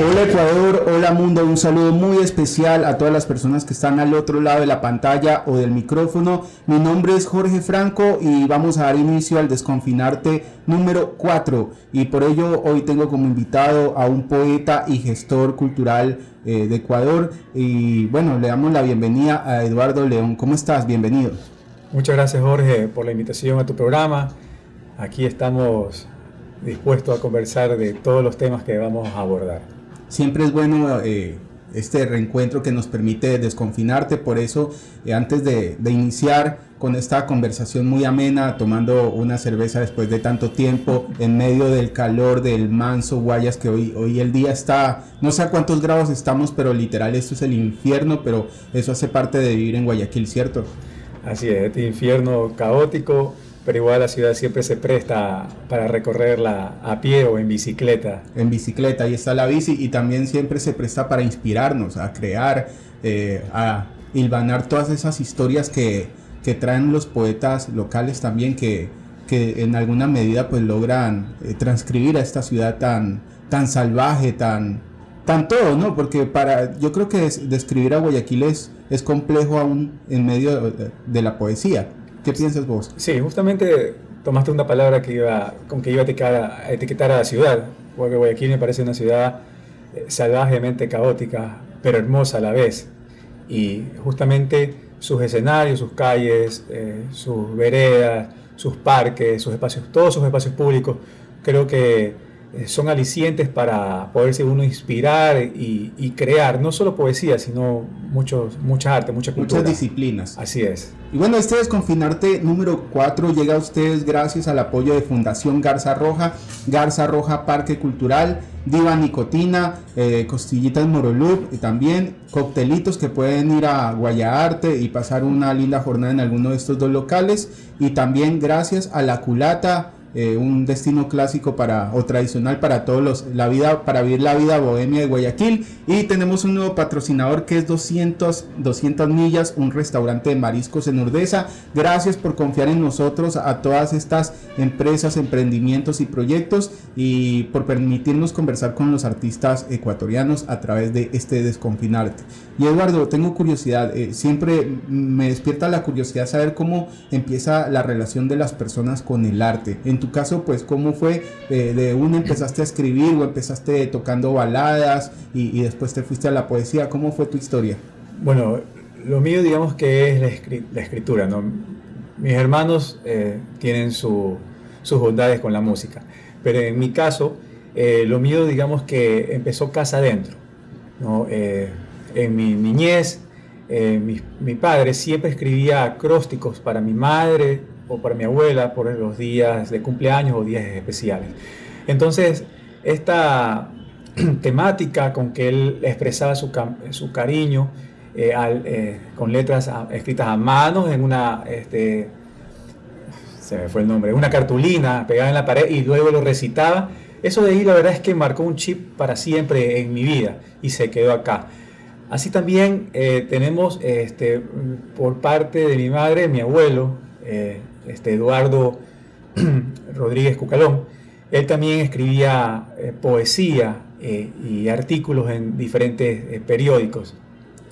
Hola Ecuador, hola mundo, un saludo muy especial a todas las personas que están al otro lado de la pantalla o del micrófono. Mi nombre es Jorge Franco y vamos a dar inicio al Desconfinarte número 4 y por ello hoy tengo como invitado a un poeta y gestor cultural eh, de Ecuador y bueno, le damos la bienvenida a Eduardo León. ¿Cómo estás? Bienvenido. Muchas gracias Jorge por la invitación a tu programa. Aquí estamos dispuestos a conversar de todos los temas que vamos a abordar siempre es bueno eh, este reencuentro que nos permite desconfinarte, por eso eh, antes de, iniciar con esta conversación muy amena, tomando una cerveza después de tanto tiempo, en medio del calor del manso Guayas, que hoy, hoy el día está, no sé a cuántos grados estamos, pero literal esto es el infierno, pero eso hace parte de vivir en Guayaquil, ¿cierto? Así es, infierno caótico, pero igual la ciudad siempre se presta para recorrerla a pie o en bicicleta. En bicicleta, ahí está la bici y también siempre se presta para inspirarnos, a crear, eh, a hilvanar todas esas historias que, que, traen los poetas locales también que, que en alguna medida pues logran eh, transcribir a esta ciudad tan, tan salvaje, tan, tan todo, ¿no? Porque para, yo creo que describir a Guayaquil es, es complejo aún en medio de la poesía. ¿Qué piensas vos? Sí, justamente tomaste una palabra que iba, con que iba a etiquetar a, la ciudad, porque Guayaquil me parece una ciudad eh, salvajemente caótica, pero hermosa a la vez. Y justamente sus escenarios, sus calles, eh, sus veredas, sus parques, sus espacios, todos sus espacios públicos, creo que son alicientes para poderse uno inspirar y, crear, no solo poesía, sino muchos, mucha arte, mucha cultura. Muchas disciplinas. Así es. Y bueno, este Desconfinarte número 4 llega a ustedes gracias al apoyo de Fundación Garza Roja, Garza Roja Parque Cultural, Diva Nicotina, eh, Costillitas Morolup y también coctelitos que pueden ir a Guayaarte y pasar una linda jornada en alguno de estos dos locales. Y también gracias a La Culata eh, un destino clásico para o tradicional para todos los la vida para vivir la vida bohemia de Guayaquil. Y tenemos un nuevo patrocinador que es 200 200 millas un restaurante de mariscos en Urdesa. Gracias por confiar en nosotros a todas estas empresas emprendimientos y proyectos y por permitirnos conversar con los artistas ecuatorianos a través de este desconfinarte. Y Eduardo tengo curiosidad eh, siempre me despierta la curiosidad saber cómo empieza la relación de las personas con el arte tu caso, pues, ¿cómo fue? Eh, de uno empezaste a escribir o empezaste tocando baladas y, después te fuiste a la poesía. ¿Cómo fue tu historia? Bueno, lo mío digamos que es la, escritura, ¿no? Mis hermanos eh, tienen sus bondades con la música, pero en mi caso, eh, lo mío digamos que empezó casa adentro, ¿no? en mi niñez, mi, mi, padre siempre escribía acrósticos para mi madre, o para mi abuela por los días de cumpleaños o días especiales. Entonces, esta temática con que él expresaba su, su cariño eh, eh, con letras escritas a mano en una, este, se me fue el nombre, una cartulina pegada en la pared y luego lo recitaba, eso de ahí la verdad es que marcó un chip para siempre en mi vida y se quedó acá. Así también eh, tenemos este, por parte de mi madre, mi abuelo, este, Eduardo Rodríguez Cucalón, él también escribía eh, poesía eh, y artículos en diferentes eh, periódicos.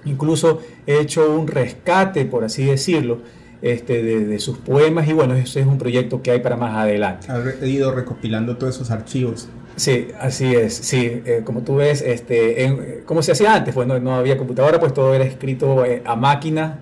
Incluso he hecho un rescate, por así decirlo, este, de, sus poemas y bueno, ese es un proyecto que hay para más adelante. Ha ido recopilando todos esos archivos. Sí, así es. Sí, como tú ves, este, como se hacía antes, pues no, había computadora, pues todo era escrito a máquina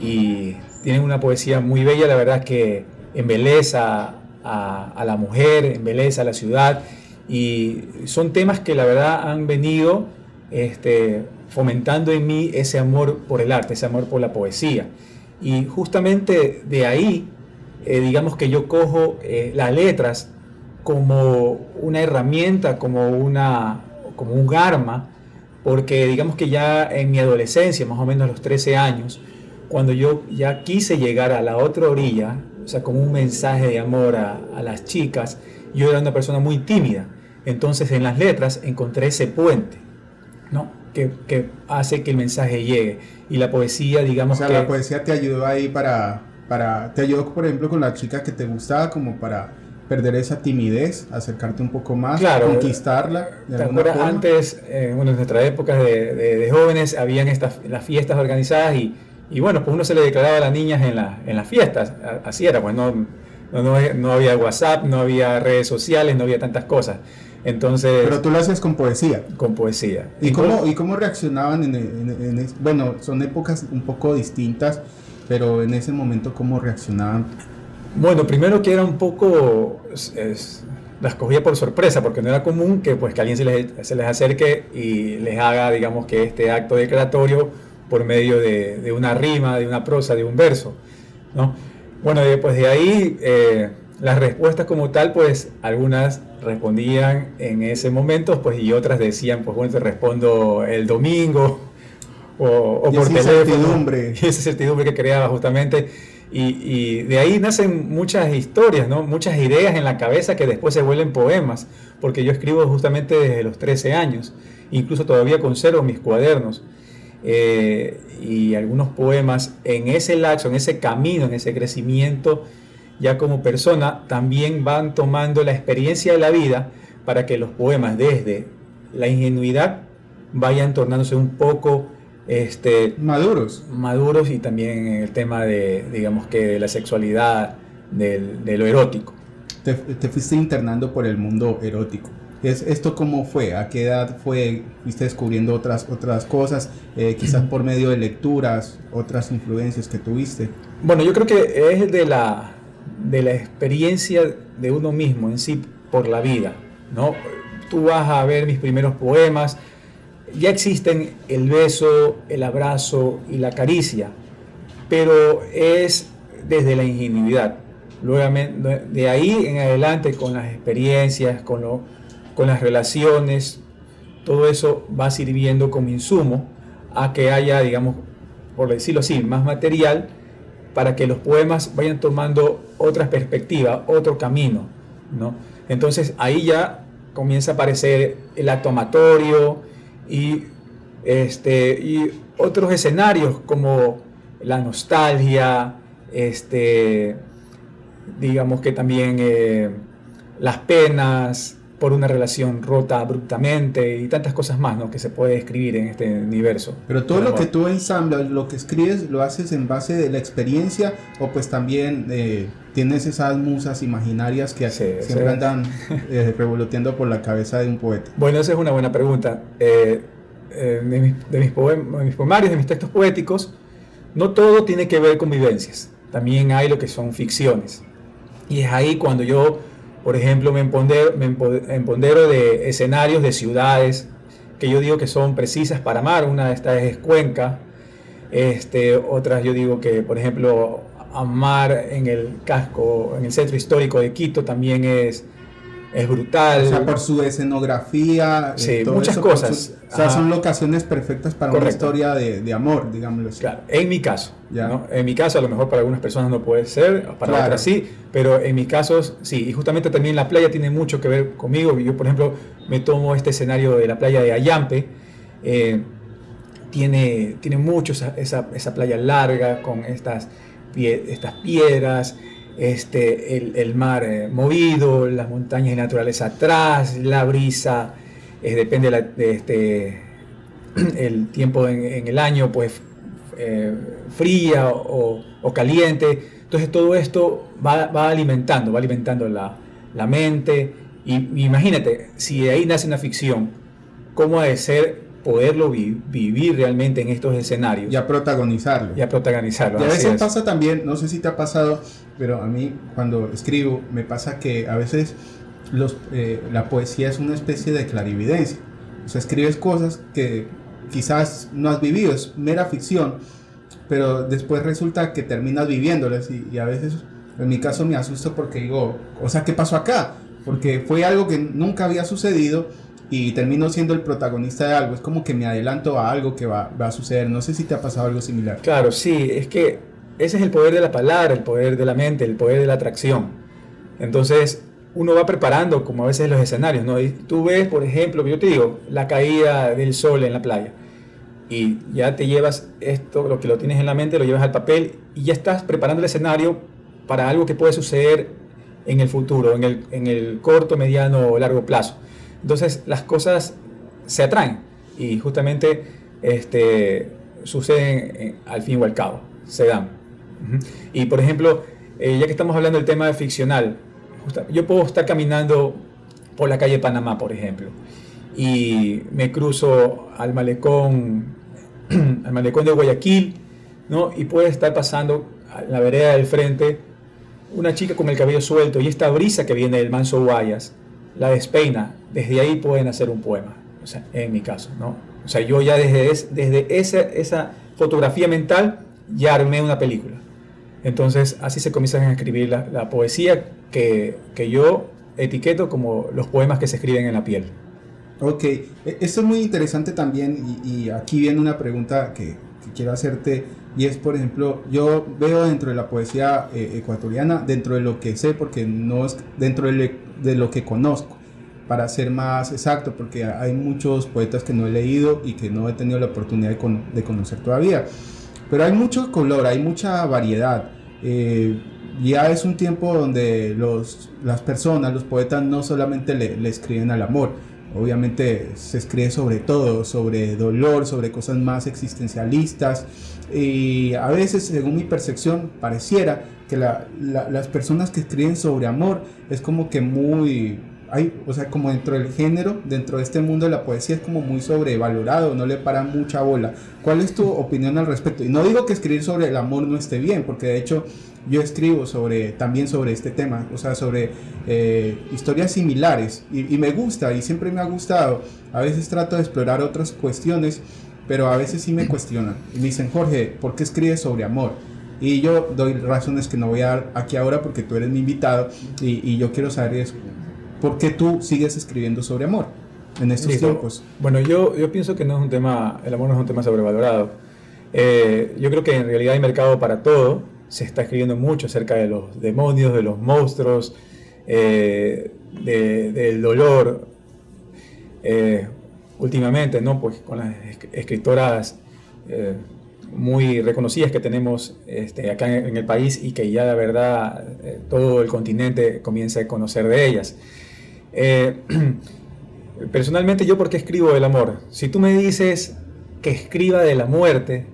y tienen una poesía muy bella, la verdad que embeleza a, la mujer, embeleza a la ciudad y son temas que la verdad han venido este, fomentando en mí ese amor por el arte, ese amor por la poesía. Y justamente de ahí, eh, digamos que yo cojo eh, las letras como una herramienta, como, una, como un arma, porque digamos que ya en mi adolescencia, más o menos a los 13 años, cuando yo ya quise llegar a la otra orilla, o sea, como un mensaje de amor a, las chicas, yo era una persona muy tímida. Entonces en las letras encontré ese puente, ¿no? Que, que hace que el mensaje llegue. Y la poesía, digamos o sea, la poesía te ayudó ahí para, para... Te ayudó, por ejemplo, con la chica que te gustaba como para perder esa timidez, acercarte un poco más, Claro. conquistarla. de ¿Te acuerdas? forma? Antes, eh, bueno, en nuestra época de, de- de jóvenes, habían estas las fiestas organizadas y, y bueno, pues uno se le declaraba a las niñas en, la- en las fiestas. Así era, pues no, no, no, no había WhatsApp, no había redes sociales, no había tantas cosas. Entonces, Pero tú lo hacías con poesía. con poesía. ¿Y cómo, ¿Y cómo reaccionaban en, en- Bueno, son épocas un poco distintas, pero en ese momento, ¿cómo reaccionaban? Bueno, primero que era un poco, es- las cogía por sorpresa, porque no era común que, pues, que alguien se les, se les acerque y les haga, digamos, que este acto declaratorio por medio de, de una rima, de una prosa, de un verso, ¿no? Bueno, después de ahí, eh, las respuestas como tal, pues, algunas respondían en ese momento, pues, y otras decían, pues, bueno, te respondo el domingo, o, o Y por esa teléfono. incertidumbre. Y esa certidumbre que creaba justamente. Y, y de ahí nacen muchas historias, ¿no? muchas ideas en la cabeza que después se vuelven poemas, porque yo escribo justamente desde los 13 años, incluso todavía conservo mis cuadernos eh, y algunos poemas en ese lapso, en ese camino, en ese crecimiento, ya como persona, también van tomando la experiencia de la vida para que los poemas desde la ingenuidad vayan tornándose un poco este, Maduros. maduros y también en el tema de, digamos que de la sexualidad, del- de lo erótico. Te, te fuiste internando por el mundo erótico. ¿Es, ¿Esto cómo fue? ¿A qué edad fue? ¿Fuiste descubriendo otras, otras cosas? Eh, quizás por medio de lecturas, otras influencias que tuviste. Bueno, yo creo que es de la, de la experiencia de uno mismo en sí por la vida, ¿no? Tú vas a ver mis primeros poemas, ya existen el beso, el abrazo y la caricia, pero es desde la ingenuidad. Luego, de ahí en adelante, con las experiencias, con, lo- con las relaciones, todo eso va sirviendo como insumo a que haya, digamos, por decirlo así, más material para que los poemas vayan tomando otra perspectiva, otro camino, ¿no? Entonces ahí ya comienza a aparecer el acto amatorio y, este, y otros escenarios como la nostalgia, este, digamos que también eh, las penas por una relación rota abruptamente y tantas cosas más ¿no? que se puede escribir en este universo. Pero todo lo que tú ensamblas, lo que escribes, lo haces en base de la experiencia o pues también eh, tienes esas musas imaginarias que Sí, siempre andan eh, revoloteando por la cabeza de un poeta. Bueno, esa es una buena pregunta. Eh, eh, de, mis, de mis poem- de mis poemarios, de mis textos poéticos, no todo tiene que ver con vivencias. También hay lo que son ficciones. Y es ahí cuando yo, por ejemplo, me empodero, me empo- empodero de escenarios de ciudades que yo digo que son precisas para amar. Una de estas es Cuenca. Este, otras yo digo que, por ejemplo, amar en el casco, en el centro histórico de Quito también es, es brutal. O sea, por su escenografía, eh, Sí, todo muchas eso, cosas. su- o sea, Ajá. son locaciones perfectas para una historia de, de amor, digámoslo así. Claro, en mi caso. Ya. ¿no? En mi caso, a lo mejor para algunas personas no puede ser, para Claro. otras sí, pero en mis casos sí. Y justamente también la playa tiene mucho que ver conmigo. Yo, por ejemplo, me tomo este escenario de la playa de Ayampe. eh, tiene, tiene mucho esa, esa, esa playa larga con estas, pie- estas piedras, este, el, el mar eh, movido, las montañas y naturaleza atrás, la brisa, eh, depende de, este, el tiempo en, el año, pues eh, fría o, o caliente. Entonces todo esto va, va alimentando, va alimentando la, la mente. Y imagínate, si de ahí nace una ficción, ¿cómo ha de ser poderlo vi- vivir realmente en estos escenarios Ya protagonizarlo. y a protagonizarlo? Y a veces es. pasa también, no sé si te ha pasado, pero a mí cuando escribo me pasa que a veces los, eh, la poesía es una especie de clarividencia. O sea, escribes cosas que quizás no has vivido, es mera ficción, pero después resulta que terminas viviéndolas y, y a veces, en mi caso, me asusto porque digo, o sea, ¿qué pasó acá? Porque fue algo que nunca había sucedido y termino siendo el protagonista de algo. Es como que me adelanto a algo que va, va a suceder. No sé si te ha pasado algo similar. Claro, sí, es que ese es el poder de la palabra, el poder de la mente, el poder de la atracción. Entonces, uno va preparando como a veces los escenarios, ¿no? Y tú ves, por ejemplo, yo te digo, la caída del sol en la playa. Y ya te llevas esto, lo que lo tienes en la mente, lo llevas al papel y ya estás preparando el escenario para algo que puede suceder en el futuro, en el, en el corto, mediano o largo plazo. Entonces las cosas se atraen y justamente este, suceden al fin y al cabo, se dan. Y por ejemplo, eh, ya que estamos hablando del tema de ficcional, yo puedo estar caminando por la calle Panamá, por ejemplo, y me cruzo al malecón, al malecón de Guayaquil, ¿no? y puede estar pasando a la vereda del frente una chica con el cabello suelto y esta brisa que viene del manso Guayas la despeina, desde ahí pueden hacer un poema, o sea, en mi caso, ¿no? O sea, yo ya desde, desde esa, esa fotografía mental ya armé una película. Entonces, así se comienzan a escribir la, poesía que, que, yo etiqueto como los poemas que se escriben en la piel. Ok, e, esto es muy interesante también y, aquí viene una pregunta que, quiero hacerte y es, por ejemplo, yo veo dentro de la poesía eh, ecuatoriana, dentro de lo que sé, porque no es dentro de, de lo que conozco, para ser más exacto, porque hay muchos poetas que no he leído y que no he tenido la oportunidad de, de conocer todavía. Pero hay mucho color, hay mucha variedad. Eh, ya es un tiempo donde los, las personas, los poetas, no solamente le, le, escriben al amor, obviamente se escribe sobre todo, sobre dolor, sobre cosas más existencialistas. Y a veces, según mi percepción, pareciera que la, las personas que escriben sobre amor es como que muy hay, o sea, como dentro del género, dentro de este mundo de la poesía es como muy sobrevalorado, no le para mucha bola. ¿Cuál es tu opinión al respecto? Y no digo que escribir sobre el amor no esté bien, porque de hecho yo escribo sobre, también sobre este tema, o sea, sobre eh, historias similares y, me gusta y siempre me ha gustado. A veces trato de explorar otras cuestiones, pero a veces sí me cuestionan. me dicen, Jorge, ¿por qué escribes sobre amor? Y yo doy razones que no voy a dar aquí ahora porque tú eres mi invitado y, y yo quiero saber eso. ¿por qué tú sigues escribiendo sobre amor en estos tiempos? Bueno, yo, yo pienso que no es un tema, el amor no es un tema sobrevalorado. Eh, yo creo que en realidad hay mercado para todo. Se está escribiendo mucho acerca de los demonios, de los monstruos, eh, del dolor. Eh, últimamente, ¿no? Pues con las escritoras muy reconocidas que tenemos este, acá en, el país y que ya la verdad todo el continente comienza a conocer de ellas. Eh, personalmente yo porque escribo del amor. Si tú me dices que escriba de la muerte,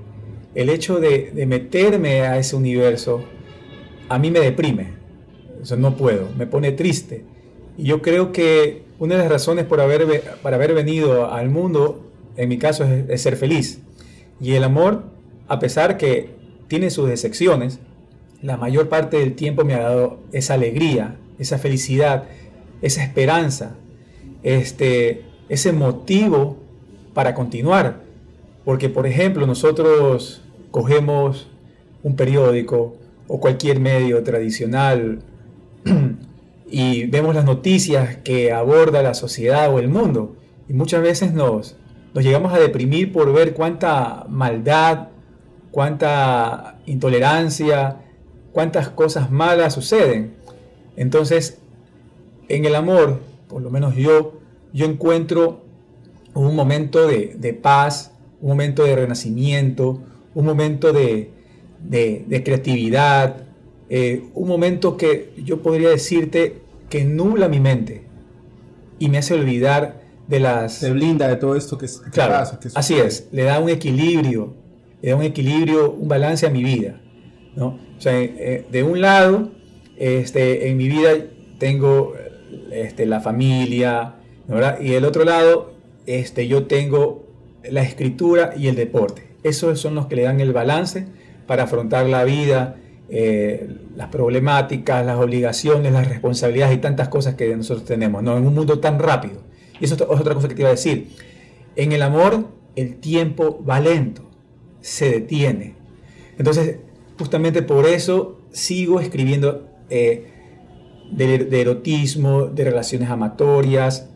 el hecho de, meterme a ese universo a mí me deprime. O no puedo, me pone triste. Y yo creo que una de las razones por haber, para haber venido al mundo, en mi caso, es, ser feliz. Y el amor, a pesar que tiene sus decepciones, la mayor parte del tiempo me ha dado esa alegría, esa felicidad, esa esperanza, este, ese motivo para continuar. Porque, por ejemplo, nosotros cogemos un periódico o cualquier medio tradicional y vemos las noticias que aborda la sociedad o el mundo. Y muchas veces nos, nos llegamos a deprimir por ver cuánta maldad, cuánta intolerancia, cuántas cosas malas suceden. Entonces, en el amor, por lo menos yo, yo encuentro un momento de, paz, un momento de renacimiento, un momento de, creatividad, eh, un momento que yo podría decirte que nubla mi mente y me hace olvidar de las... Se blinda de todo esto que, claro, pasa. así es, le da un equilibrio, le da un equilibrio, un balance a mi vida. ¿no? O sea, eh, de un lado, este, en mi vida tengo este, la familia, y el otro lado, este, yo tengo la escritura y el deporte. Esos son los que le dan el balance para afrontar la vida, eh, las problemáticas, las obligaciones, las responsabilidades y tantas cosas que nosotros tenemos, ¿no? En un mundo tan rápido. Y eso es otra cosa que te iba a decir. En el amor, el tiempo va lento, se detiene. Entonces, justamente por eso sigo escribiendo eh, de, erotismo, de relaciones amatorias.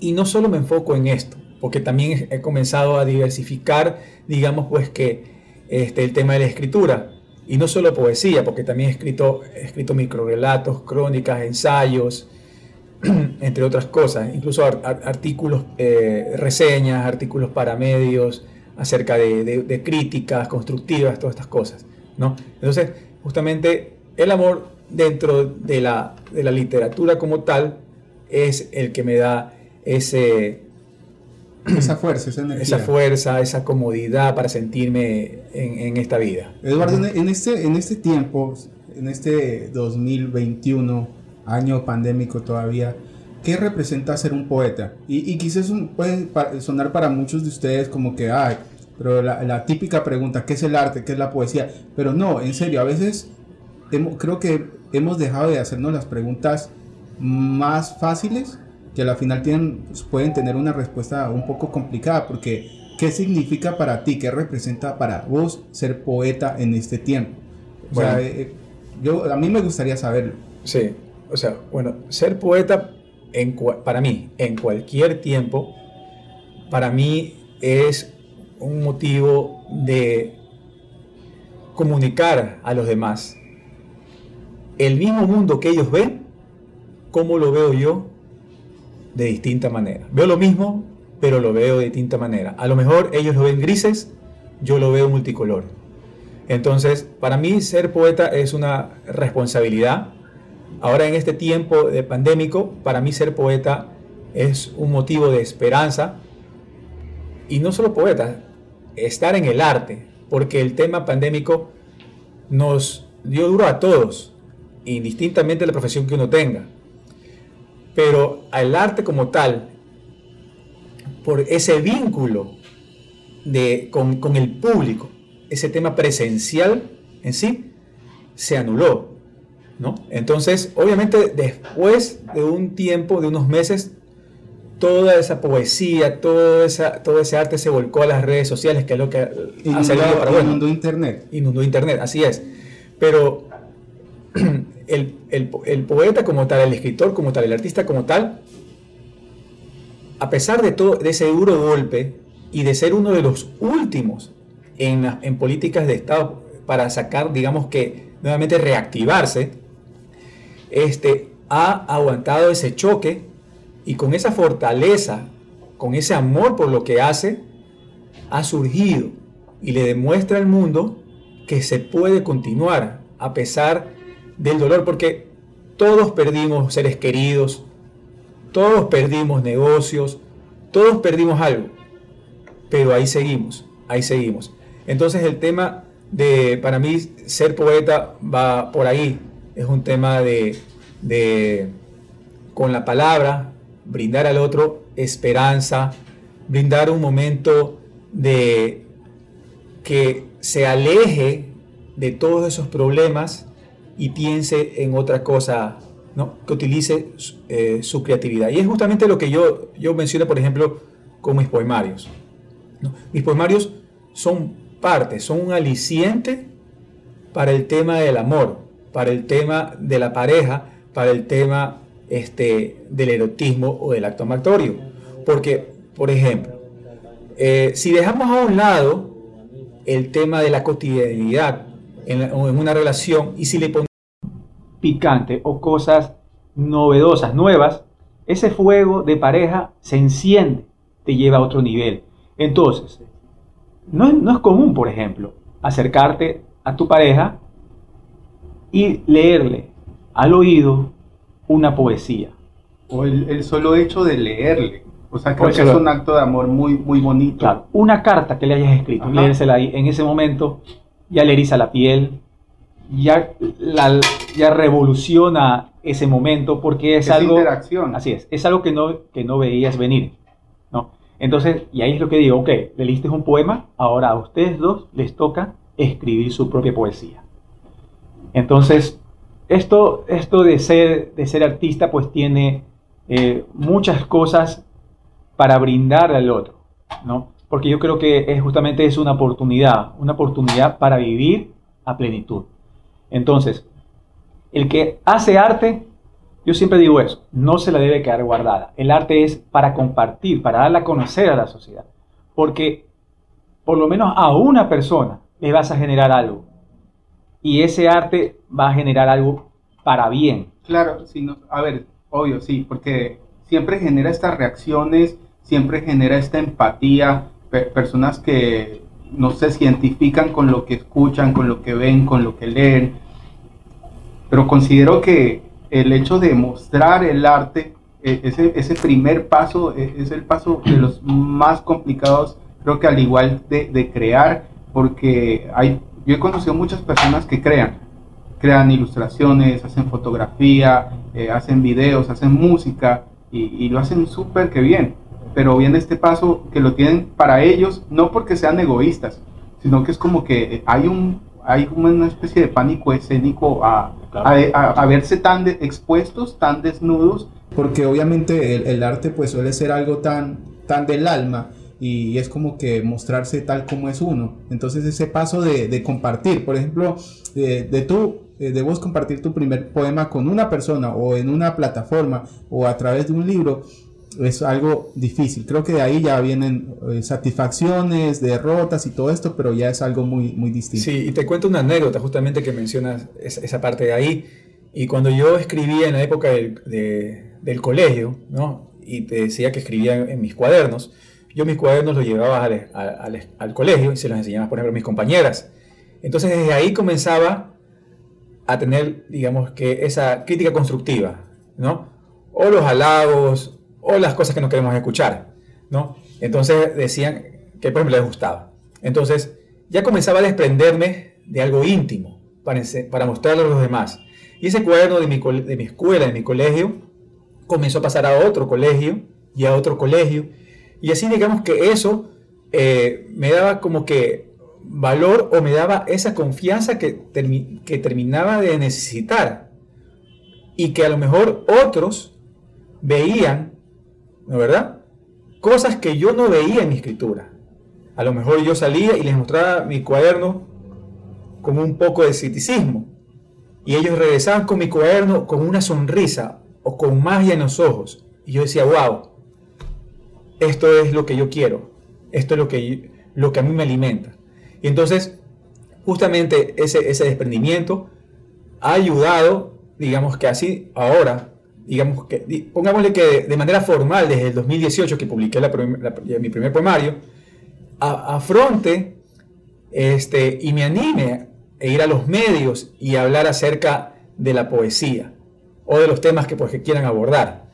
Y no solo me enfoco en esto, porque también he comenzado a diversificar, digamos, pues que este, el tema de la escritura. Y no solo poesía, porque también he escrito, he escrito microrelatos, crónicas, ensayos, entre otras cosas, incluso artículos, eh, reseñas, artículos para medios, acerca de, de, críticas constructivas, todas estas cosas. ¿no? Entonces, justamente el amor dentro de la, de la literatura como tal es el que me da ese, esa fuerza, esa energía. Esa fuerza, esa comodidad para sentirme en, esta vida. Eduardo, en este, en este tiempo, en este 2021, año pandémico todavía, ¿qué representa ser un poeta? Y, quizás puede sonar para muchos de ustedes como que, ay, pero la, típica pregunta, ¿qué es el arte? ¿Qué es la poesía? Pero no, en serio, a veces creo que hemos dejado de hacernos las preguntas más fáciles que al final tienen, pueden tener una respuesta un poco complicada porque ¿qué significa para ti, qué representa para vos ser poeta en este tiempo? O sea, eh, yo, a mí me gustaría saberlo. Sí, o sea, bueno, ser poeta en, para mí, en cualquier tiempo, para mí es un motivo de comunicar a los demás el mismo mundo que ellos ven, como lo veo yo de distinta manera. Veo lo mismo, pero lo veo de distinta manera. A lo mejor ellos lo ven grises, yo lo veo multicolor. Entonces, para mí ser poeta es una responsabilidad. Ahora en este tiempo de pandémico, para mí ser poeta es un motivo de esperanza. Y no solo poeta, estar en el arte, porque el tema pandémico nos dio duro a todos, indistintamente de la profesión que uno tenga. Pero al arte como tal, por ese vínculo de, con, con el público, ese tema presencial en sí, se anuló. ¿no? Entonces, obviamente, después de un tiempo, de unos meses, toda esa poesía, todo, esa, todo ese arte se volcó a las redes sociales, que es lo que ha salido para bueno. Inundó Internet. Inundó Internet, así es. Pero el, poeta como tal, el escritor como tal, el artista como tal, a pesar de todo de ese duro golpe y de ser uno de los últimos en, en políticas de Estado para sacar, digamos que nuevamente reactivarse, este, ha aguantado ese choque y con esa fortaleza, con ese amor por lo que hace, ha surgido y le demuestra al mundo que se puede continuar a pesar del dolor, porque todos perdimos seres queridos, todos perdimos negocios, todos perdimos algo, pero ahí seguimos, ahí seguimos. Entonces el tema de, para mí, ser poeta va por ahí, es un tema de, de con la palabra, brindar al otro esperanza, brindar un momento de que se aleje de todos esos problemas y piense en otra cosa, ¿no? que utilice eh, su creatividad. Y es justamente lo que yo, yo menciono, por ejemplo, con mis poemarios. Mis poemarios son parte, son un aliciente para el tema del amor, para el tema de la pareja, para el tema este, del erotismo o del acto amatorio. Porque, por ejemplo, eh, si dejamos a un lado el tema de la cotidianidad en, en una relación y si le ponemos picante o cosas novedosas, nuevas, ese fuego de pareja se enciende, te lleva a otro nivel. Entonces, no es, no es común, por ejemplo, acercarte a tu pareja y leerle al oído una poesía. O el, solo hecho de leerle. O sea, creo que es un acto de amor muy, muy bonito. Claro, una carta que le hayas escrito, leérsela ahí, en ese momento ya le eriza la piel, ya, ya revoluciona ese momento porque es, algo... Interacción. Así es, es algo que no, que no veías venir. ¿no? Entonces, y ahí es lo que digo, ok, le leíste un poema, ahora a ustedes dos les toca escribir su propia poesía. Entonces, esto, esto de, ser, de ser artista pues tiene eh, muchas cosas para brindar al otro, ¿no? Porque yo creo que es justamente es una oportunidad, una oportunidad para vivir a plenitud. Entonces, el que hace arte, yo siempre digo eso, no se la debe quedar guardada. El arte es para compartir, para darla a conocer a la sociedad. Porque por lo menos a una persona le vas a generar algo. Y ese arte va a generar algo para bien. Claro, sí, a ver, obvio, sí, porque siempre genera estas reacciones, siempre genera esta empatía, personas que no se identifican con lo que escuchan, con lo que ven, con lo que leen. pero considero que el hecho de mostrar el arte, e, ese, ese primer paso e, es el paso de los más complicados, creo que al igual de, de crear, porque hay, yo he conocido muchas personas que crean, crean ilustraciones, hacen fotografía, eh, hacen videos, hacen música y, y lo hacen súper que bien. Pero viene este paso que lo tienen para ellos, no porque sean egoístas, sino que es como que hay un hay una especie de pánico escénico a, a, verse tan expuestos, tan desnudos, porque obviamente el, el, arte pues suele ser algo tan, tan del alma y es como que mostrarse tal como es uno. Entonces ese paso de, de compartir, por ejemplo, de, de tú, eh, de vos compartir tu primer poema con una persona o en una plataforma o a través de un libro, es algo difícil. Creo que de ahí ya vienen eh, satisfacciones, derrotas y todo esto, pero ya es algo muy, muy distinto. Sí, y te cuento una anécdota justamente que mencionas esa, parte de ahí. Y cuando yo escribía en la época del, del colegio, ¿no? y te decía que escribía en, mis cuadernos, yo mis cuadernos los llevaba al, al, al, colegio y se los enseñaba, por ejemplo, a mis compañeras. Entonces desde ahí comenzaba a tener, digamos, que esa crítica constructiva, ¿no? O los halagos, o las cosas que no queremos escuchar, ¿no? Entonces decían que por ejemplo les gustaba. Entonces ya comenzaba a desprenderme de algo íntimo para, mostrarlo a los demás. Y ese cuaderno de mi, escuela, de mi colegio, comenzó a pasar a otro colegio y a otro colegio. Y así digamos que eso eh, me daba como que valor o me daba esa confianza que terminaba de necesitar. Y que a lo mejor otros veían ¿no verdad? Cosas que yo no veía en mi escritura. A lo mejor yo salía y les mostraba mi cuaderno con un poco de escepticismo. Y ellos regresaban con mi cuaderno con una sonrisa o con magia en los ojos. Y yo decía, wow, esto es lo que yo quiero. Esto es lo que, lo que a mí me alimenta. Y entonces, justamente ese, ese desprendimiento ha ayudado, digamos que así ahora digamos que, pongámosle que de manera formal, desde el 2018 que publiqué mi primer poemario, afronte este, y me anime a ir a los medios y hablar acerca de la poesía o de los temas que, pues, que quieran abordar.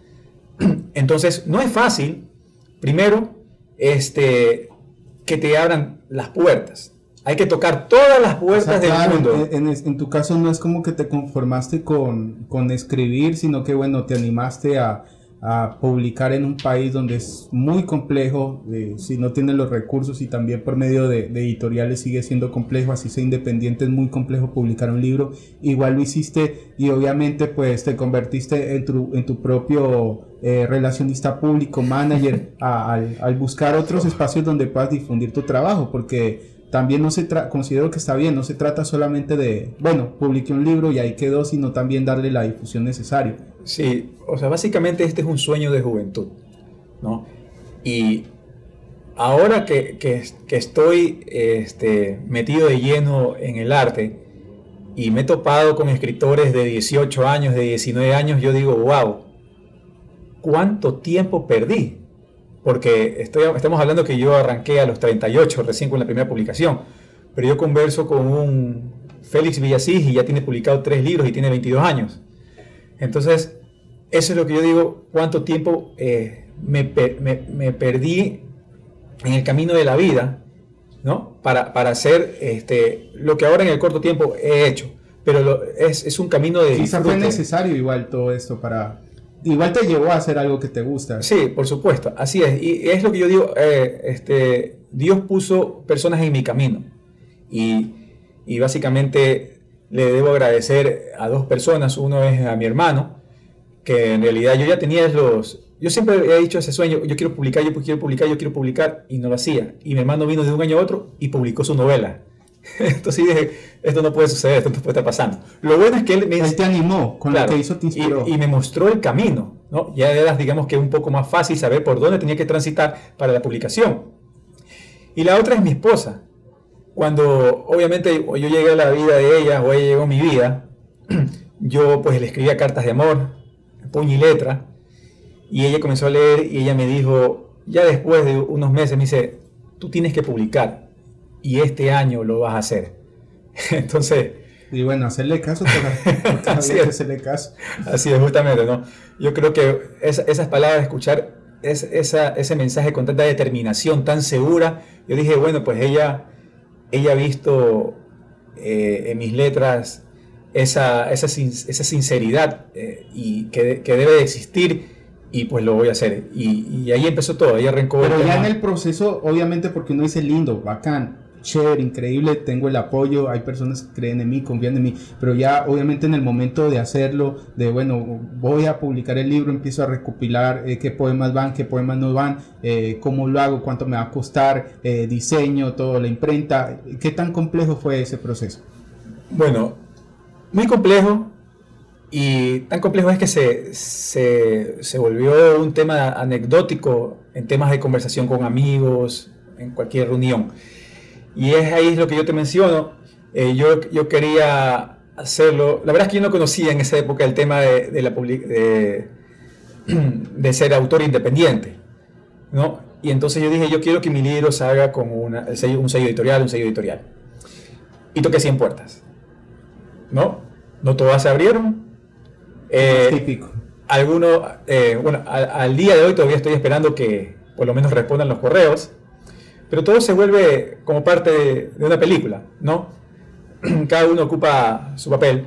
Entonces, no es fácil, primero, este, que te abran las puertas. Hay que tocar todas las puertas del mundo. En, tu caso no es como que te conformaste con, con escribir, sino que bueno, te animaste a, a publicar en un país donde es muy complejo, eh, si no tienes los recursos y también por medio de, editoriales sigue siendo complejo, así sea independiente es muy complejo publicar un libro, igual lo hiciste y obviamente pues te convertiste en tu, en tu propio eh, relacionista público, manager, al, al buscar otros espacios donde puedas difundir tu trabajo, porque también no se considero que está bien, no se trata solamente de, bueno, publiqué un libro y ahí quedó, sino también darle la difusión necesaria. Sí, o sea, básicamente este es un sueño de juventud, ¿no? Y ahora que, que, estoy este, metido de lleno en el arte y me he topado con escritores de 18 años, de 19 años, yo digo, wow, ¿cuánto tiempo perdí? Porque estoy, estamos hablando que yo arranqué a los 38 recién con la primera publicación, pero yo converso con un Félix Villasís y ya tiene publicado tres libros y tiene 22 años. Entonces, eso es lo que yo digo, cuánto tiempo eh, me, perdí en el camino de la vida, ¿no? Para, para hacer este, lo que ahora en el corto tiempo he hecho. Pero es, es, un camino de... Quizá fue necesario igual todo esto para igual te llevó a hacer algo que te gusta. Sí, por supuesto, así es. Y es lo que yo digo, eh, este, Dios puso personas en mi camino. Y, y, básicamente le debo agradecer a dos personas. Uno es a mi hermano, que en realidad yo ya tenía los... Yo siempre he dicho ese sueño, yo quiero publicar, yo quiero publicar, yo quiero publicar, y no lo hacía. Y mi hermano vino de un año a otro y publicó su novela. Entonces dije, esto no puede suceder, esto no puede estar pasando. Lo bueno es que él me... te animó, con lo que hizo te inspiró. Y, me mostró el camino, ¿no? Ya era, digamos que un poco más fácil saber por dónde tenía que transitar para la publicación. Y la otra es mi esposa. Cuando obviamente yo llegué a la vida de ella o ella llegó a mi vida, yo pues le escribía cartas de amor, puño y letra, y ella comenzó a leer y ella me dijo, ya después de unos meses, me dice, tú tienes que publicar y este año lo vas a hacer. Entonces, Y bueno, hacerle caso, toca, Así es. hacerle caso. Así es, justamente, ¿no? Yo creo que es- esas palabras, escuchar es- esa- ese mensaje con tanta determinación, tan segura, yo dije, bueno, pues ella, ella ha visto eh, en mis letras esa, esa, sin- esa sinceridad eh, y que, que debe de existir y pues lo voy a hacer. Y, y ahí empezó todo, ahí arrancó Pero el ya en el proceso, obviamente, porque uno dice lindo, bacán, chévere, increíble, tengo el apoyo, hay personas que creen en mí, confían en mí, pero ya obviamente en el momento de hacerlo, de bueno, voy a publicar el libro, empiezo a recopilar eh, qué poemas van, qué poemas no van, eh, cómo lo hago, cuánto me va a costar, eh, diseño, todo, la imprenta, ¿qué tan complejo fue ese proceso? Bueno, muy complejo y tan complejo es que se, se, se volvió un tema anecdótico en temas de conversación con amigos, en cualquier reunión. Y es ahí lo que yo te menciono. eh, yo, yo quería hacerlo. La verdad es que yo no conocía en esa época el tema de, de la public- de, de ser autor independiente. ¿no? Y entonces yo dije, yo quiero que mi libro salga con una, un sello editorial, un sello editorial. Y toqué 100 puertas. ¿No? No todas se abrieron. Eh, Típico. algunos, eh, bueno, al, al día de hoy todavía estoy esperando que por lo menos respondan los correos, pero todo se vuelve como parte de, una película, ¿no? Cada uno ocupa su papel.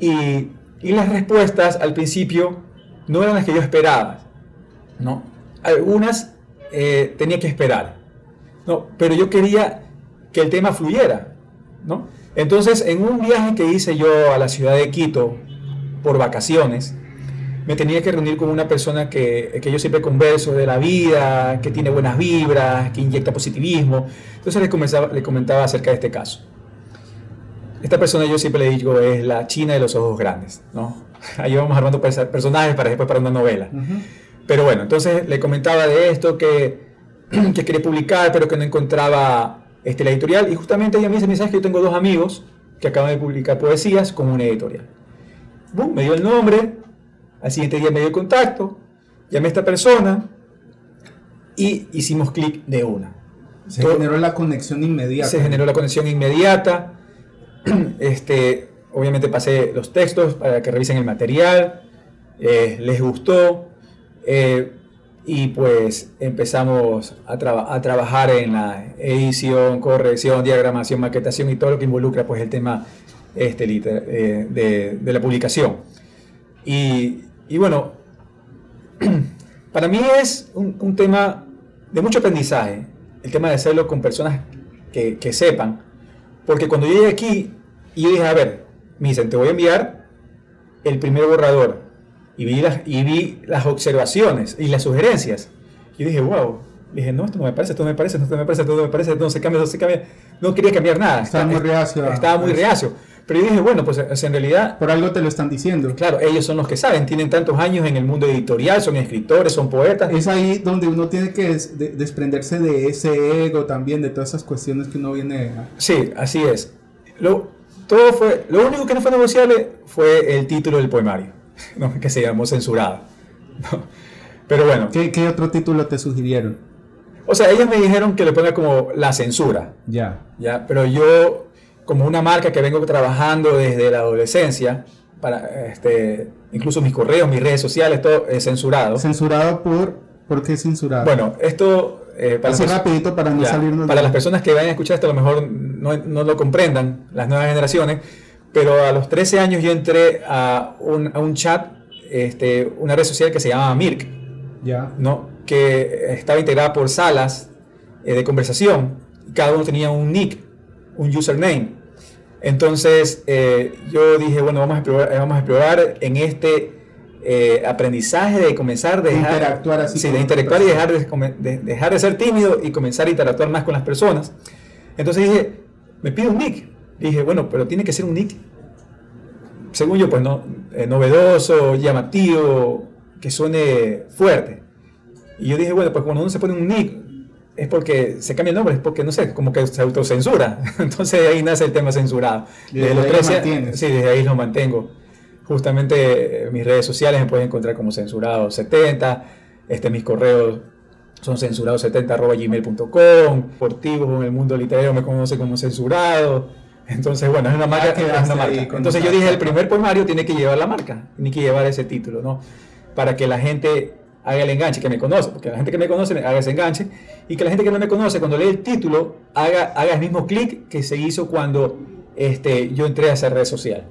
Y, y las respuestas al principio no eran las que yo esperaba, ¿no? Algunas eh, tenía que esperar, ¿no? Pero yo quería que el tema fluyera, ¿no? Entonces, en un viaje que hice yo a la ciudad de Quito por vacaciones, me tenía que reunir con una persona que, que yo siempre converso de la vida, que tiene buenas vibras, que inyecta positivismo. Entonces le, comenzaba, le comentaba acerca de este caso. Esta persona yo siempre le digo es la china de los ojos grandes, ¿no? Ahí vamos armando personajes para después para una novela. Pero bueno, entonces le comentaba de esto que, que quería publicar, pero que no encontraba este, la editorial. Y justamente ella me dice, "Mira, ¿sabes que yo tengo dos amigos que acaban de publicar poesías con una editorial? Bum, me dio el nombre, al siguiente día me dio el contacto, llamé a esta persona y hicimos clic de una. Se Todo- generó la conexión inmediata. se generó la conexión inmediata. Este, obviamente pasé los textos para que revisen el material. eh, les gustó. eh, y pues empezamos a, a trabajar en la edición, corrección, diagramación, maquetación y todo lo que involucra pues el tema este, eh, de, de la publicación. Y, y bueno, para mí es un, un tema de mucho aprendizaje, el tema de hacerlo con personas que, que sepan, porque cuando yo llegué aquí y yo dije, a ver, me dicen, te voy a enviar el primer borrador y vi las, y vi las observaciones y las sugerencias. Y dije, wow, dije, no, esto no me parece, esto no me parece, esto no me parece, esto no me parece, esto no se cambia, esto no se cambia. No quería cambiar nada. Estaba muy reacio Estaba muy reacio. Pero yo dije, bueno, pues en realidad Por algo te lo están diciendo. Claro, ellos son los que saben, tienen tantos años en el mundo editorial, son escritores, son poetas. Es ahí donde uno tiene que des- de- desprenderse de ese ego también, de todas esas cuestiones que uno viene a... Sí, así es. Lo, todo fue, lo único que no fue negociable fue el título del poemario, ¿no? que se llamó censurado. ¿no? Pero bueno, ¿Qué, qué otro título te sugirieron? o sea, ellos me dijeron que le ponga como la censura, Ya. ¿ya? Pero yo, como una marca que vengo trabajando desde la adolescencia, para, este, incluso mis correos, mis redes sociales, todo es censurado. Censurado por... ¿Por qué censurado? Bueno, esto... eh, para Así las- rapidito para no Ya, salirnos para de- las personas que vayan a escuchar esto, a lo mejor no, no lo comprendan, las nuevas generaciones, pero a los 13 años yo entré a un, a un chat, este, una red social que se llamaba Mirk, Ya. ¿no? que estaba integrada por salas eh, de conversación, cada uno tenía un nick, un username. Entonces eh, yo dije, bueno, vamos a explorar, vamos a explorar en este eh, aprendizaje de comenzar de dejar, Interactuar así sí, de interactuar y dejar de- dejar de ser tímido y comenzar a interactuar más con las personas. Entonces dije, me pido un nick. Dije, bueno, pero tiene que ser un nick, según yo, pues no, eh, novedoso, llamativo, que suene fuerte. Y yo dije, bueno, pues cuando uno se pone un nick, es porque se cambia el nombre, es porque, no sé, como que se autocensura. Entonces ahí nace el tema censurado. Desde ahí lo mantienes. sí, desde ahí lo mantengo. Justamente eh, mis redes sociales me pueden encontrar como censurado70, este, mis correos son censurado70 gmail.com, deportivos en el mundo literario me conoce como censurado, Entonces, bueno, es una marca. que es una marca. Entonces yo dije, el primer poemario tiene que llevar la marca, tiene que llevar ese título, ¿no? Para que la gente haga el enganche, que me conoce, porque la gente que me conoce haga ese enganche, y que la gente que no me conoce, cuando lee el título, haga, haga el mismo clic que se hizo cuando este, yo entré a esa red social.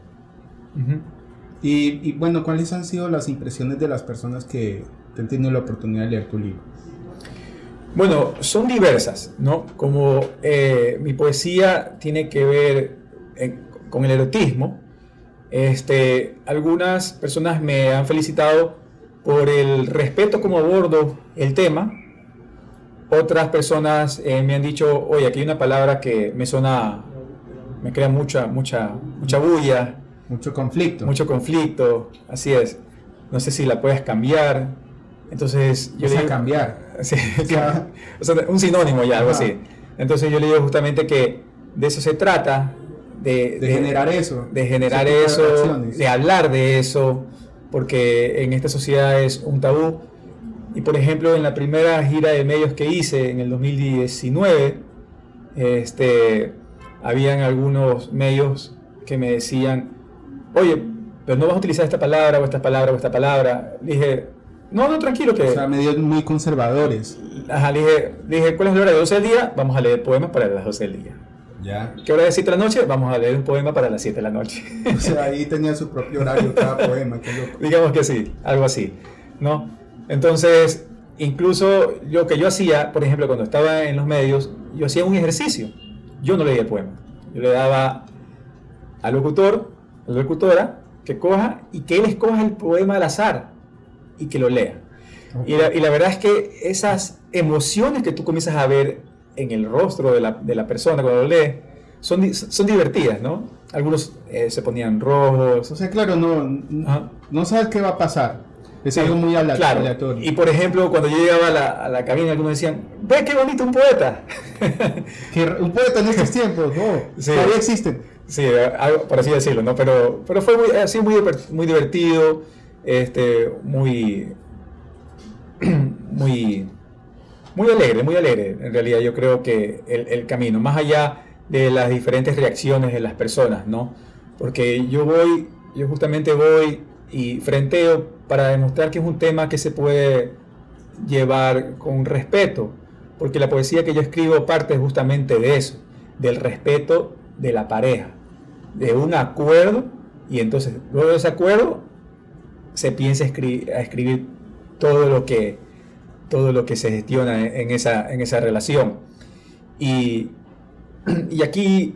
y, bueno, ¿cuáles han sido las impresiones de las personas que, han tenido la oportunidad de leer tu libro? Bueno, son diversas, ¿no? Como eh, mi poesía tiene que ver eh, con el erotismo, este, algunas personas me han felicitado por el respeto como abordo el tema. Otras personas eh, me han dicho, oye, aquí hay una palabra que me suena, me crea mucha, mucha, mucha bulla. Mucho conflicto. Mucho conflicto, así es. No sé si la puedes cambiar. Entonces yo le cambiar. Sí, o sea, un sinónimo ya, algo así. Entonces yo le digo justamente que de eso se trata, de, generar eso. De generar eso, de hablar de eso, porque en esta sociedad es un tabú. Y por ejemplo, en la primera gira de medios que hice en el 2019, este, habían algunos medios que me decían, oye, pero no vas a utilizar esta palabra o esta palabra o esta palabra. dije, no, no, tranquilo que... O sea, medios muy conservadores. Ajá, dije, dije, ¿cuál es la hora de 12 del día? Vamos a leer poemas para las 12 del día. Ya. ¿Qué hora es 7 de la noche? Vamos a leer un poema para las 7 de la noche. O sea, ahí tenía su propio horario cada poema. Digamos que sí, algo así, ¿no? Entonces, incluso lo que yo hacía, por ejemplo, cuando estaba en los medios, yo hacía un ejercicio. Yo no leía el poema. Yo le daba al locutor, a la locutora, que coja y que él escoja el poema al azar y que lo lea. Y, la, y la verdad es que esas emociones que tú comienzas a ver en el rostro de la, de la persona cuando lo lee, son, son divertidas, ¿no? Algunos eh, se ponían rojos. O sea, claro, no, no sabes qué va a pasar. Es algo muy aleatorio. Y por ejemplo, cuando yo llegaba a la, a la cabina, algunos decían, ve qué bonito un poeta. que un poeta en estos tiempos, no, todavía existen. Sí, algo, por así decirlo, ¿no? Pero, pero fue muy, así muy, muy divertido, este, muy, muy muy alegre, muy alegre. En realidad yo creo que el, camino, más allá de las diferentes reacciones de las personas, ¿no? Porque yo voy, yo justamente voy y frenteo para demostrar que es un tema que se puede llevar con respeto, porque la poesía que yo escribo parte justamente de eso, del respeto de la pareja, de un acuerdo, y entonces luego de ese acuerdo se piensa a escribir todo lo que todo lo que se gestiona en esa, en esa relación. Y, y aquí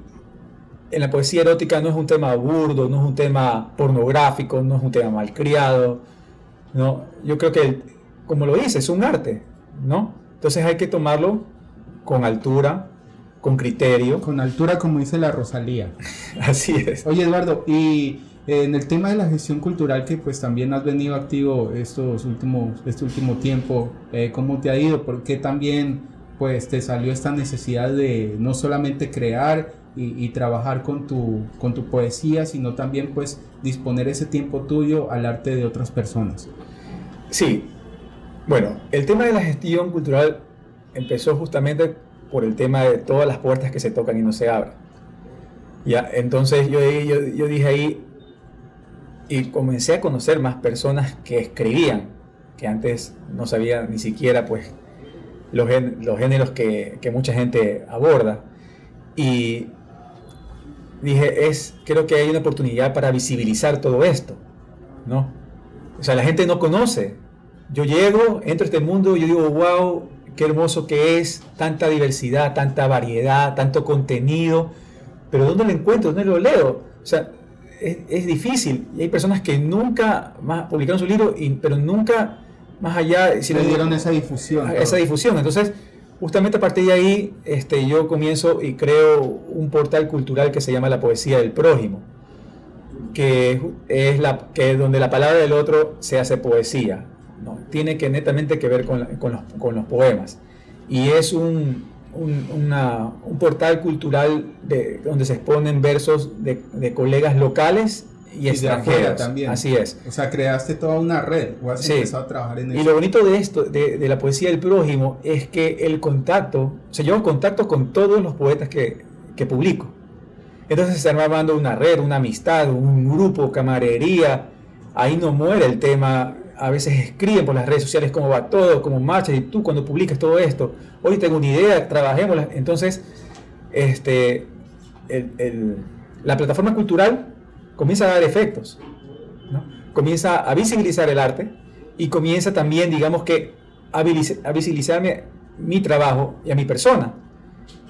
en la poesía erótica no es un tema burdo, no es un tema pornográfico, no es un tema malcriado. ¿no? Yo creo que, como lo dice, es un arte. ¿no? Entonces hay que tomarlo con altura, con criterio. Con altura, como dice la Rosalía. Así es. Oye, Eduardo, y en el tema de la gestión cultural, que pues también has venido activo estos últimos, este último tiempo, eh, ¿cómo te ha ido? ¿Por qué también pues te salió esta necesidad de no solamente crear y, trabajar con tu, con tu poesía, sino también pues disponer ese tiempo tuyo al arte de otras personas? Sí, bueno, el tema de la gestión cultural empezó justamente por el tema de todas las puertas que se tocan y no se abren. Ya, entonces yo, yo, yo dije ahí, y comencé a conocer más personas que escribían, que antes no sabía ni siquiera pues los, los géneros que, que, mucha gente aborda. Y dije, es, creo que hay una oportunidad para visibilizar todo esto, ¿no? O sea, la gente no conoce. Yo llego, entro a este mundo yo digo, wow, qué hermoso que es, tanta diversidad, tanta variedad, tanto contenido, pero ¿dónde lo encuentro? ¿Dónde lo leo? O sea, es, difícil. Y hay personas que nunca más publicaron su libro, y, pero nunca más allá... Si le dieron esa difusión. Esa difusión. Entonces, justamente a partir de ahí, este, yo comienzo y creo un portal cultural que se llama La Poesía del Prójimo, que es, la, que donde la palabra del otro se hace poesía. ¿no? Tiene que netamente que ver con, con, los, con los poemas. Y es un, un, portal cultural de, donde se exponen versos de, colegas locales y, extranjeros. también. Así es. O sea, creaste toda una red o has empezado a trabajar en eso. Y lo bonito de esto, de, la poesía del prójimo, es que el contacto, o sea, yo contacto con todos los poetas que, publico. Entonces se arma armando una red, una amistad, un grupo, camarería. Ahí no muere el tema. A veces escriben por las redes sociales cómo va todo, cómo marcha, y tú cuando publicas todo esto, hoy tengo una idea, trabajemos. Entonces, este, la plataforma cultural comienza a dar efectos, comienza a visibilizar el arte y comienza también, digamos que, a visibilizarme mi trabajo y a mi persona.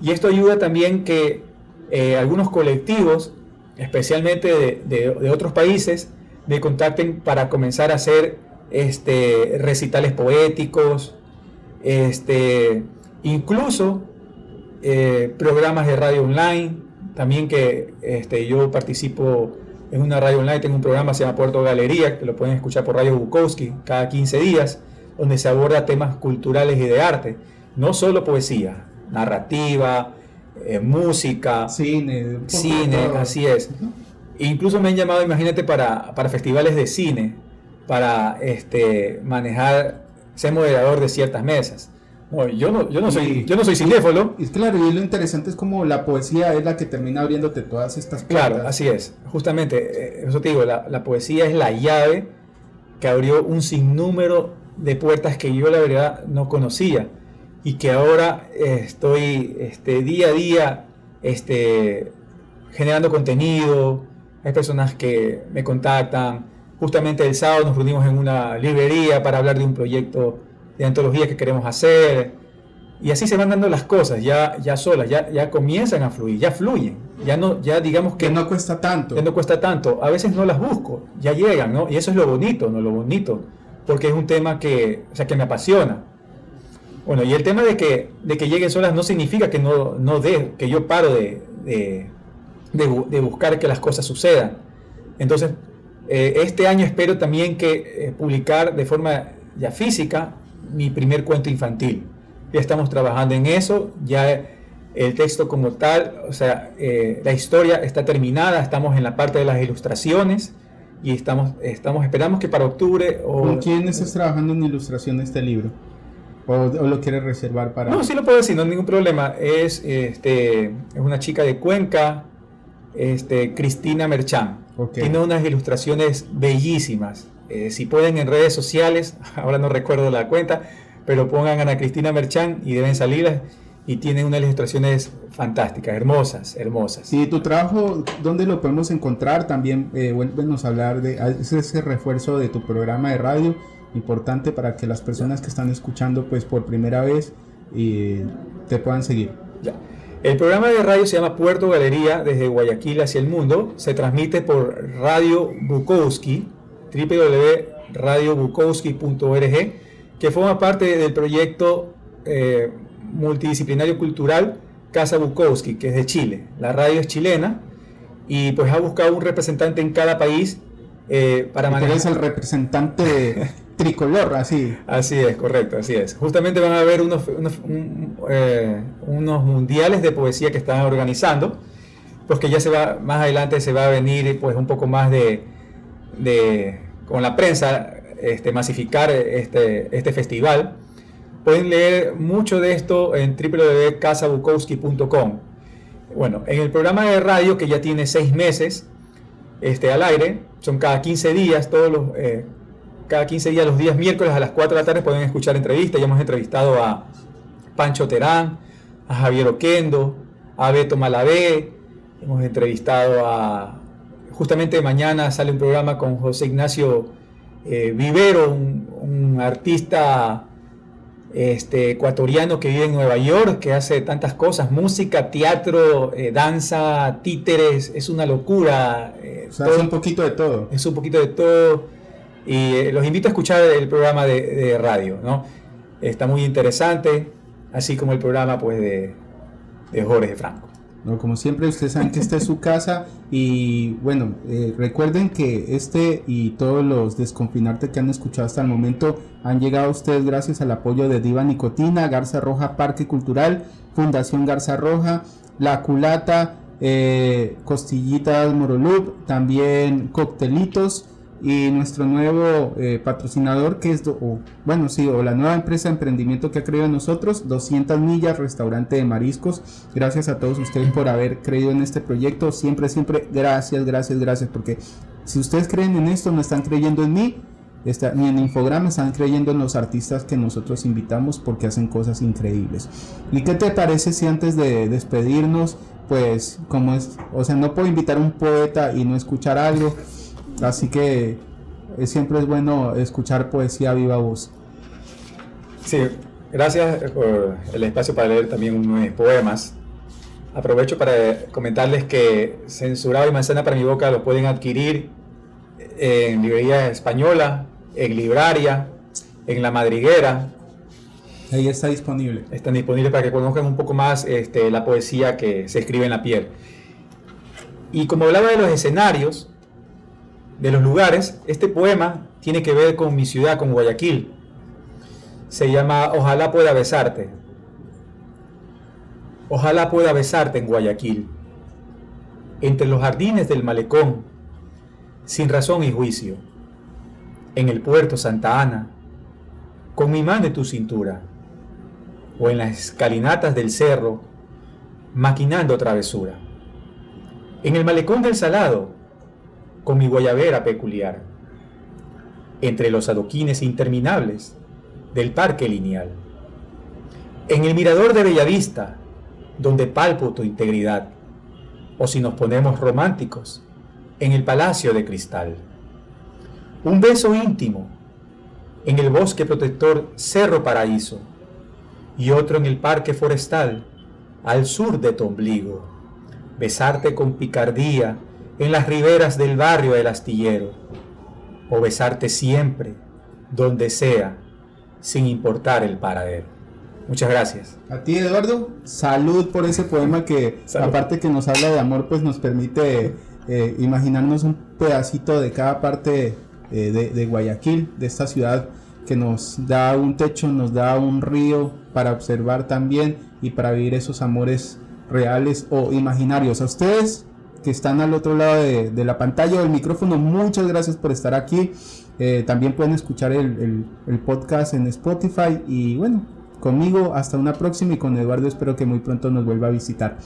Y esto ayuda también que eh, algunos colectivos, especialmente de, otros países, me contacten para comenzar a hacer este, recitales poéticos, este, incluso eh, programas de radio online, también que este, yo participo en una radio online, tengo un programa se llama Puerto Galería, que lo pueden escuchar por Radio Bukowski cada 15 días, donde se aborda temas culturales y de arte, no solo poesía, narrativa, eh, música, cine, cine, así es. Incluso me han llamado, imagínate, para, para festivales de cine, para este, manejar, ser moderador de ciertas mesas. yo no, yo no soy, yo no soy cinéfilo. Y claro, y lo interesante es como la poesía es la que termina abriéndote todas estas puertas. Claro, así es. Justamente, eh, eso te digo, la, la poesía es la llave que abrió un sinnúmero de puertas que yo la verdad no conocía y que ahora estoy este, día a día este, generando contenido. Hay personas que me contactan. Justamente el sábado nos reunimos en una librería para hablar de un proyecto de antología que queremos hacer. Y así se van dando las cosas, ya, ya solas, ya, ya comienzan a fluir, ya fluyen. Ya no, ya digamos que, que no cuesta tanto. Que no cuesta tanto. A veces no las busco, ya llegan, ¿no? Y eso es lo bonito, ¿no? Lo bonito. Porque es un tema que, o sea, que me apasiona bueno, y el tema de que, de que lleguen solas no significa que no, no de, que yo paro de, de, buscar que las cosas sucedan. Entonces, eh, este año espero también que eh, publicar de forma ya física mi primer cuento infantil. Ya estamos trabajando en eso, ya el texto como tal, o sea, eh, la historia está terminada, estamos en la parte de las ilustraciones y estamos, estamos esperamos que para octubre... O, ¿Con quién estás trabajando en ilustración de este libro? ¿O, lo quieres reservar para.? No, sí lo puedo decir, no hay ningún problema. Es, este, es una chica de Cuenca, este, Cristina Merchán. Tiene unas ilustraciones bellísimas. Eh, si pueden en redes sociales, ahora no recuerdo la cuenta, pero pongan a Ana Cristina Merchán y deben salir y tiene unas ilustraciones fantásticas, hermosas, hermosas. Sí, tu trabajo, ¿dónde lo podemos encontrar? También eh, a hablar de ese refuerzo de tu programa de radio importante para que las personas que están escuchando pues por primera vez eh, te puedan seguir. Ya. El programa de radio se llama Puerto Galería desde Guayaquil hacia el mundo. Se transmite por Radio Bukowski, www.radiobukowski.org, que forma parte del proyecto eh, multidisciplinario cultural Casa Bukowski, que es de Chile. La radio es chilena y pues ha buscado un representante en cada país eh, para manejar. es el representante tricolor, así. Así es, correcto, así es. Justamente van a haber unos, unos, eh, mundiales de poesía que están organizando, pues que ya se va, más adelante se va a venir pues un poco más de, de con la prensa, este, masificar este, este festival. Pueden leer mucho de esto en www.casabukowski.com. Bueno, en el programa de radio que ya tiene seis meses este, al aire, son cada 15 días, todos los... Eh, cada 15 días, los días miércoles a las 4 de la tarde pueden escuchar entrevistas. Ya hemos entrevistado a Pancho Terán, a Javier Oquendo, a Beto Malavé, hemos entrevistado a... Justamente mañana sale un programa con José Ignacio eh, Vivero, un, artista este, ecuatoriano que vive en Nueva York, que hace tantas cosas, música, teatro, eh, danza, títeres, es una locura. Eh, o sea, es un poquito de todo. Es un poquito de todo. Y eh, los invito a escuchar el programa de, radio, ¿no? Está muy interesante, así como el programa pues, de, de Jorge Franco. No, como siempre, ustedes saben que esta es su casa y bueno, eh, recuerden que este y todos los desconfinarte que han escuchado hasta el momento han llegado a ustedes gracias al apoyo de Diva Nicotina, Garza Roja Parque Cultural, Fundación Garza Roja, La Culata, eh, Costillitas Morolup, también Coctelitos, y nuestro nuevo eh, patrocinador que es, bueno, sí, o la nueva empresa de emprendimiento que ha creído en nosotros, 200 millas, restaurante de mariscos. Gracias a todos ustedes por haber creído en este proyecto. Siempre, siempre, gracias, gracias, gracias, porque si ustedes creen en esto, no están creyendo en mí, está, ni en Infograma, están creyendo en los artistas que nosotros invitamos porque hacen cosas increíbles. ¿Y qué te parece si antes de despedirnos, pues, como es, o sea, no puedo invitar a un poeta y no escuchar algo? Así que eh, siempre es bueno escuchar poesía a viva voz. Sí, gracias por el espacio para leer también unos poemas. Aprovecho para comentarles que Censurado y Manzana para mi boca lo pueden adquirir en librería española, en libraria, en la madriguera. Ahí está disponible. Están disponibles para que conozcan un poco más este, la poesía que se escribe en la piel. Y como hablaba de los escenarios, de los lugares, este poema tiene que ver con mi ciudad, con Guayaquil. Se llama Ojalá pueda besarte. Ojalá pueda besarte en Guayaquil, entre los jardines del malecón, sin razón y juicio, en el puerto Santa Ana, con mi mano en tu cintura, o en las escalinatas del cerro, maquinando travesura, en el malecón del Salado, con mi guayabera peculiar, entre los adoquines interminables del parque lineal, en el mirador de Bellavista, donde palpo tu integridad, o si nos ponemos románticos, en el palacio de cristal. Un beso íntimo en el bosque protector Cerro Paraíso y otro en el parque forestal al sur de tu ombligo. Besarte con picardía en las riberas del barrio del astillero, o besarte siempre, donde sea, sin importar el paradero. Muchas gracias. A ti, Eduardo, salud por ese poema que, aparte que nos habla de amor, pues nos permite eh, imaginarnos un pedacito de cada parte eh, de, de Guayaquil, de esta ciudad que nos da un techo, nos da un río para observar también y para vivir esos amores reales o imaginarios. A ustedes, que están al otro lado de, la pantalla o del micrófono. Muchas gracias por estar aquí. Eh, también pueden escuchar el, podcast en Spotify. Y bueno, conmigo hasta una próxima y con Eduardo espero que muy pronto nos vuelva a visitar.